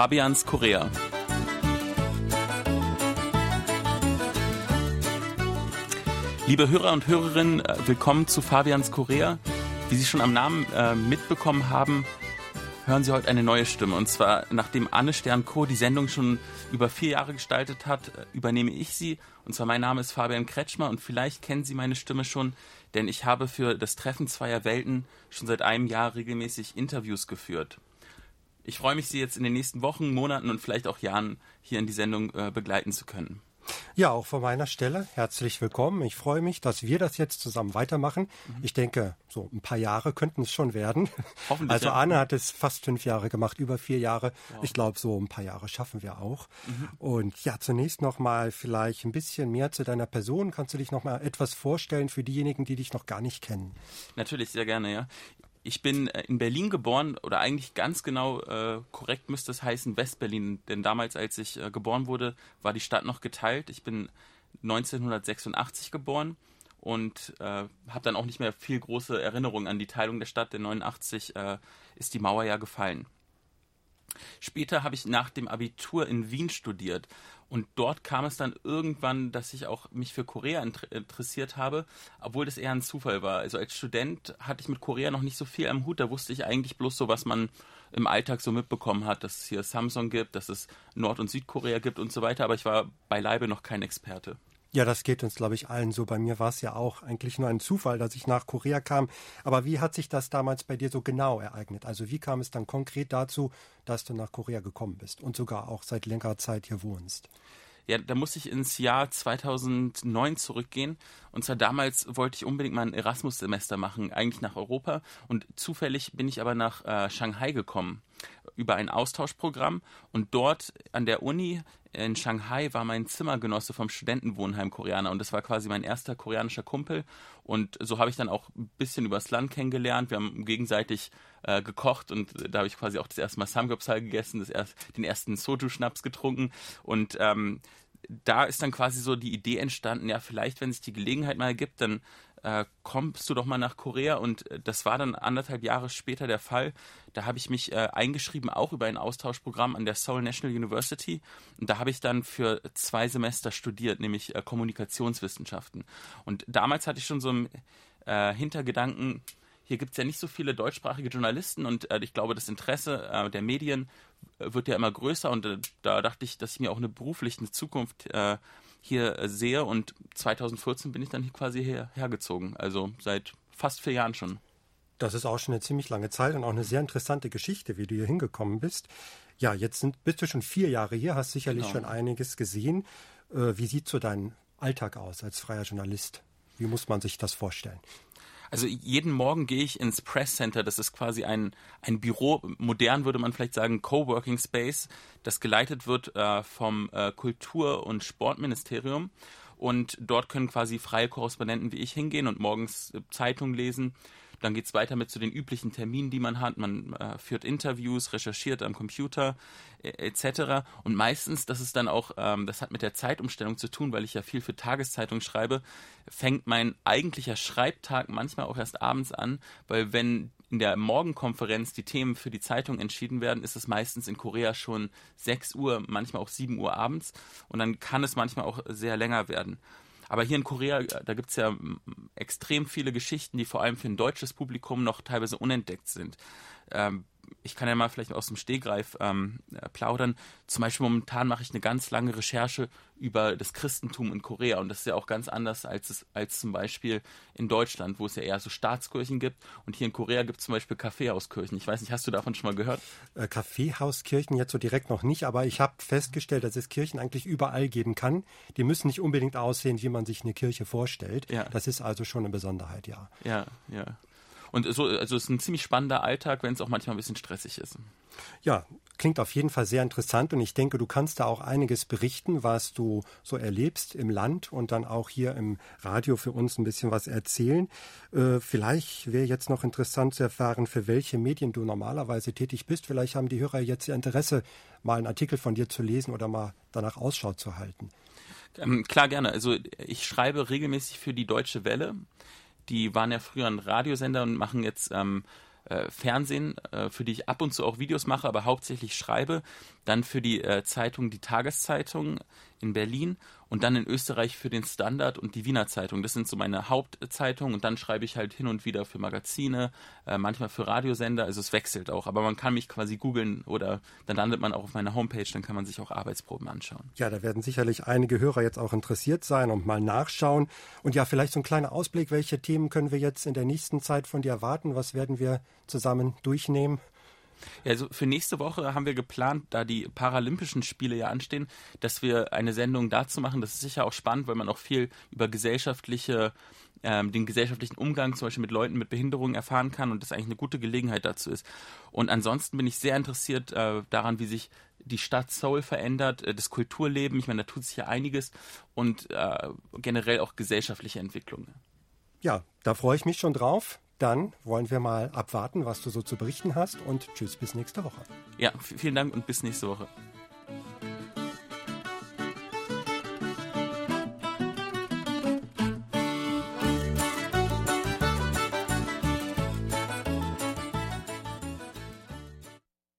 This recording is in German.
Fabians Korea. Liebe Hörer und Hörerinnen, äh, willkommen zu Fabians Korea. Wie Sie schon am Namen äh, mitbekommen haben, hören Sie heute eine neue Stimme. Und zwar, nachdem Anne Stern-Co. die Sendung schon über vier Jahre gestaltet hat, äh, übernehme ich sie. Und zwar, mein Name ist Fabian Kretschmer und vielleicht kennen Sie meine Stimme schon, denn ich habe für das Treffen zweier Welten schon seit einem Jahr regelmäßig Interviews geführt. Ich freue mich, Sie jetzt in den nächsten Wochen, Monaten und vielleicht auch Jahren hier in die Sendung äh, begleiten zu können. Ja, auch von meiner Stelle herzlich willkommen. Ich freue mich, dass wir das jetzt zusammen weitermachen. Mhm. Ich denke, so ein paar Jahre könnten es schon werden. Hoffentlich. Also Anne hat es fast fünf Jahre gemacht, über vier Jahre. Wow. Ich glaube, so ein paar Jahre schaffen wir auch. Mhm. Und ja, zunächst noch mal vielleicht ein bisschen mehr zu deiner Person. Kannst du dich noch mal etwas vorstellen für diejenigen, die dich noch gar nicht kennen? Natürlich, sehr gerne, ja ich bin äh, in Berlin geboren oder eigentlich ganz genau äh, korrekt müsste es heißen Westberlin, denn damals, als ich äh, geboren wurde, war die Stadt noch geteilt. Ich bin 1986 geboren und äh, habe dann auch nicht mehr viel große Erinnerungen an die Teilung der Stadt, denn 89 äh, ist die Mauer ja gefallen. Später habe ich nach dem Abitur in Wien studiert und dort kam es dann irgendwann, dass ich auch mich für Korea interessiert habe, obwohl das eher ein Zufall war. Also als Student hatte ich mit Korea noch nicht so viel am Hut. Da wusste ich eigentlich bloß so, was man im Alltag so mitbekommen hat, dass es hier Samsung gibt, dass es Nord- und Südkorea gibt und so weiter. Aber ich war beileibe noch kein Experte. Ja, das geht uns, glaube ich, allen so. Bei mir war es ja auch eigentlich nur ein Zufall, dass ich nach Korea kam. Aber wie hat sich das damals bei dir so genau ereignet? Also wie kam es dann konkret dazu, dass du nach Korea gekommen bist und sogar auch seit längerer Zeit hier wohnst? Ja, da muss ich ins Jahr 2009 zurückgehen. Und zwar damals wollte ich unbedingt mal ein Erasmus-Semester machen, eigentlich nach Europa. Und zufällig bin ich aber nach äh, Shanghai gekommen über ein Austauschprogramm. Und dort an der Uni in Shanghai war mein Zimmergenosse vom Studentenwohnheim Koreaner und das war quasi mein erster koreanischer Kumpel und so habe ich dann auch ein bisschen übers Land kennengelernt. Wir haben gegenseitig äh, gekocht und da habe ich quasi auch das erste Mal Samgyeopsal gegessen, das erst, den ersten Soju-Schnaps getrunken und ähm, da ist dann quasi so die Idee entstanden, ja, vielleicht, wenn sich die Gelegenheit mal ergibt, dann äh, kommst du doch mal nach Korea und äh, das war dann anderthalb Jahre später der Fall. Da habe ich mich äh, eingeschrieben, auch über ein Austauschprogramm an der Seoul National University und da habe ich dann für zwei Semester studiert, nämlich äh, Kommunikationswissenschaften. Und damals hatte ich schon so einen äh, Hintergedanken, hier gibt es ja nicht so viele deutschsprachige Journalisten und äh, ich glaube, das Interesse der Medien wird ja immer größer und da dachte ich, dass ich mir auch eine berufliche Zukunft hier äh, sehe und 2014 bin ich dann quasi her, hergezogen, also seit fast vier Jahren schon. Das ist auch schon eine ziemlich lange Zeit und auch eine sehr interessante Geschichte, wie du hier hingekommen bist. Ja, jetzt sind, bist du schon vier Jahre hier, hast sicherlich genau. schon einiges gesehen. Äh, wie sieht so dein Alltag aus als freier Journalist? Wie muss man sich das vorstellen? Also jeden Morgen gehe ich ins Press Center. Das ist quasi ein, ein Büro, modern würde man vielleicht sagen, Coworking Space, das geleitet wird äh, vom äh, Kultur- und Sportministerium. Und dort können quasi freie Korrespondenten wie ich hingehen und morgens äh, Zeitung lesen dann geht es weiter mit zu den üblichen Terminen, die man hat. Man äh, führt Interviews, recherchiert am Computer äh, etc. Und meistens, das ist dann auch, ähm, das hat mit der Zeitumstellung zu tun, weil ich ja viel für Tageszeitungen schreibe, fängt mein eigentlicher Schreibtag manchmal auch erst abends an, weil wenn in der Morgenkonferenz die Themen für die Zeitung entschieden werden, ist es meistens in Korea schon 6 Uhr, manchmal auch 7 Uhr abends und dann kann es manchmal auch sehr länger werden. Aber hier in Korea, äh, da gibt es ja extrem viele Geschichten, die vor allem für ein deutsches Publikum noch teilweise unentdeckt sind. Ähm, ich kann ja mal vielleicht aus dem Stehgreif ähm, äh, plaudern. Zum Beispiel momentan mache ich eine ganz lange Recherche über das Christentum in Korea und das ist ja auch ganz anders als, es, als zum Beispiel in Deutschland, wo es ja eher so Staatskirchen gibt und hier in Korea gibt es zum Beispiel Kaffeehauskirchen. Ich weiß nicht, hast du davon schon mal gehört? Äh, Kaffeehauskirchen jetzt so direkt noch nicht, aber ich habe festgestellt, dass es Kirchen eigentlich überall geben kann. Die müssen nicht unbedingt aussehen, wie man sich eine Kirche vorstellt. Ja. Das ist also schon eine Besonderheit, ja. Ja, ja. Und so, also es ist ein ziemlich spannender Alltag, wenn es auch manchmal ein bisschen stressig ist. Ja, klingt auf jeden Fall sehr interessant und ich denke, du kannst da auch einiges berichten, was du so erlebst im Land und dann auch hier im Radio für uns ein bisschen was erzählen. Äh, vielleicht wäre jetzt noch interessant zu erfahren, für welche Medien du normalerweise tätig bist. Vielleicht haben die Hörer jetzt Interesse, mal einen Artikel von dir zu lesen oder mal danach Ausschau zu halten. Ähm, klar, gerne. Also ich schreibe regelmäßig für die Deutsche Welle die waren ja früher ein Radiosender und machen jetzt ähm, äh, Fernsehen, äh, für die ich ab und zu auch Videos mache, aber hauptsächlich schreibe. Dann für die äh, Zeitung, die Tageszeitung in Berlin und dann in Österreich für den Standard und die Wiener Zeitung. Das sind so meine Hauptzeitungen und dann schreibe ich halt hin und wieder für Magazine, äh, manchmal für Radiosender, also es wechselt auch. Aber man kann mich quasi googeln oder dann landet man auch auf meiner Homepage, dann kann man sich auch Arbeitsproben anschauen. Ja, da werden sicherlich einige Hörer jetzt auch interessiert sein und mal nachschauen. Und ja, vielleicht so ein kleiner Ausblick, welche Themen können wir jetzt in der nächsten Zeit von dir erwarten? Was werden wir zusammen durchnehmen? Ja, also für nächste Woche haben wir geplant, da die Paralympischen Spiele ja anstehen, dass wir eine Sendung dazu machen. Das ist sicher auch spannend, weil man auch viel über gesellschaftliche ähm, den gesellschaftlichen Umgang zum Beispiel mit Leuten mit Behinderungen erfahren kann und das eigentlich eine gute Gelegenheit dazu ist. Und ansonsten bin ich sehr interessiert äh, daran, wie sich die Stadt Seoul verändert, äh, das Kulturleben, ich meine, da tut sich ja einiges und äh, generell auch gesellschaftliche Entwicklungen. Ja, da freue ich mich schon drauf. Dann wollen wir mal abwarten, was du so zu berichten hast und tschüss bis nächste Woche. Ja, vielen Dank und bis nächste Woche.